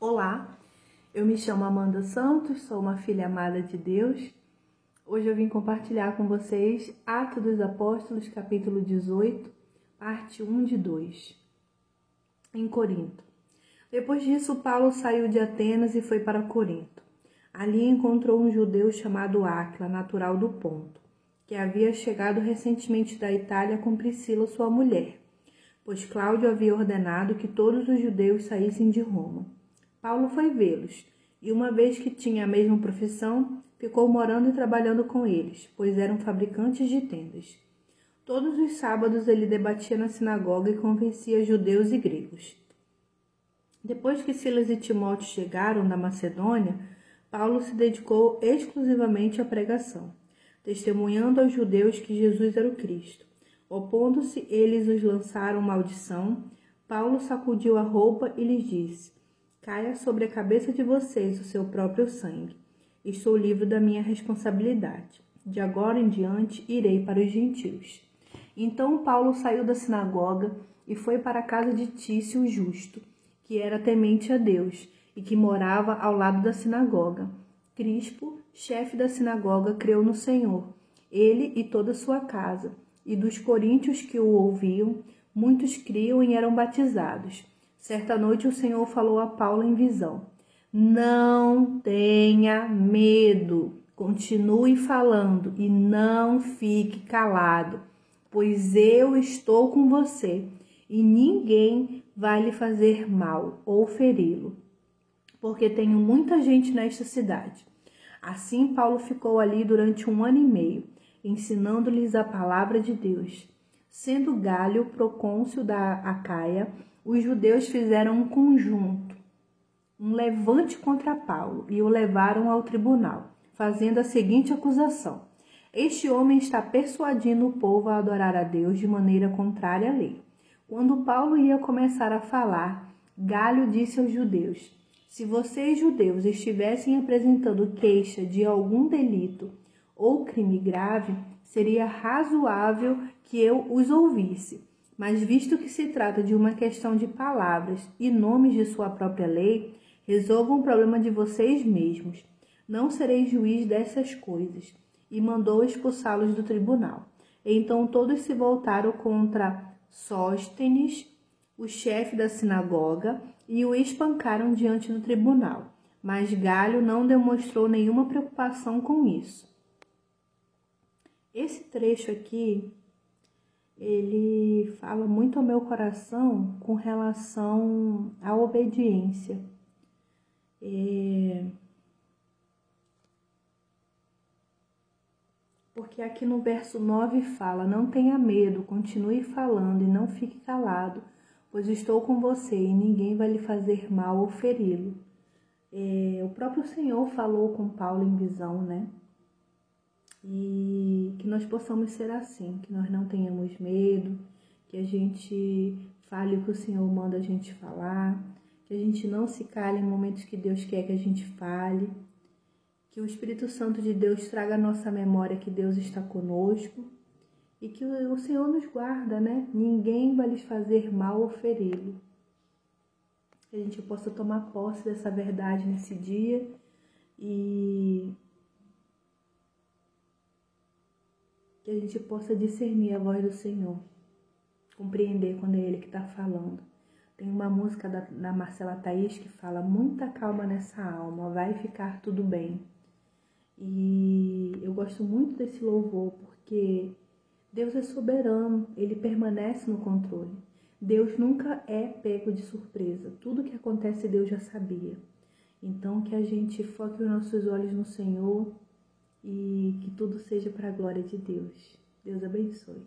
Olá, eu me chamo Amanda Santos, sou uma filha amada de Deus. Hoje eu vim compartilhar com vocês Atos dos Apóstolos, capítulo 18, parte 1 de 2, em Corinto. Depois disso, Paulo saiu de Atenas e foi para Corinto. Ali encontrou um judeu chamado Áquila, natural do Ponto, que havia chegado recentemente da Itália com Priscila, sua mulher, pois Cláudio havia ordenado que todos os judeus saíssem de Roma. Paulo foi vê-los, e uma vez que tinha a mesma profissão, ficou morando e trabalhando com eles, pois eram fabricantes de tendas. Todos os sábados ele debatia na sinagoga e convencia judeus e gregos. Depois que Silas e Timóteo chegaram da Macedônia, Paulo se dedicou exclusivamente à pregação, testemunhando aos judeus que Jesus era o Cristo. Opondo-se, eles os lançaram maldição. Paulo sacudiu a roupa e lhes disse: caia sobre a cabeça de vocês o seu próprio sangue. Estou livre da minha responsabilidade. De agora em diante irei para os gentios. Então Paulo saiu da sinagoga e foi para a casa de Tício justo, que era temente a Deus e que morava ao lado da sinagoga. Crispo, chefe da sinagoga, creu no Senhor, ele e toda a sua casa, e dos coríntios que o ouviam, muitos criam e eram batizados. Certa noite o Senhor falou a Paulo em visão: Não tenha medo, continue falando e não fique calado, pois eu estou com você e ninguém vai lhe fazer mal ou feri-lo, porque tenho muita gente nesta cidade. Assim, Paulo ficou ali durante um ano e meio, ensinando-lhes a palavra de Deus. Sendo Galho procônsul da Acaia, os judeus fizeram um conjunto, um levante contra Paulo e o levaram ao tribunal, fazendo a seguinte acusação: Este homem está persuadindo o povo a adorar a Deus de maneira contrária à lei. Quando Paulo ia começar a falar, Galho disse aos judeus: Se vocês, judeus, estivessem apresentando queixa de algum delito ou crime grave, seria razoável que eu os ouvisse mas visto que se trata de uma questão de palavras e nomes de sua própria lei, resolvam o problema de vocês mesmos. Não serei juiz dessas coisas. E mandou expulsá-los do tribunal. Então todos se voltaram contra Sóstenes, o chefe da sinagoga, e o espancaram diante do tribunal. Mas Galho não demonstrou nenhuma preocupação com isso. Esse trecho aqui ele fala muito ao meu coração com relação à obediência. É... Porque aqui no verso 9 fala: Não tenha medo, continue falando e não fique calado, pois estou com você e ninguém vai lhe fazer mal ou feri-lo. É, o próprio Senhor falou com Paulo em visão, né? E que nós possamos ser assim, que nós não tenhamos medo, que a gente fale o que o Senhor manda a gente falar, que a gente não se cale em momentos que Deus quer que a gente fale, que o Espírito Santo de Deus traga à nossa memória que Deus está conosco e que o Senhor nos guarda, né? Ninguém vai lhes fazer mal ou feri-lo. Que a gente possa tomar posse dessa verdade nesse dia e que a gente possa discernir a voz do Senhor, compreender quando é Ele que está falando. Tem uma música da, da Marcela Thaís que fala: Muita calma nessa alma, vai ficar tudo bem. E eu gosto muito desse louvor porque Deus é soberano, ele permanece no controle. Deus nunca é pego de surpresa. Tudo que acontece, Deus já sabia. Então, que a gente foque os nossos olhos no Senhor, e que tudo seja para a glória de Deus. Deus abençoe.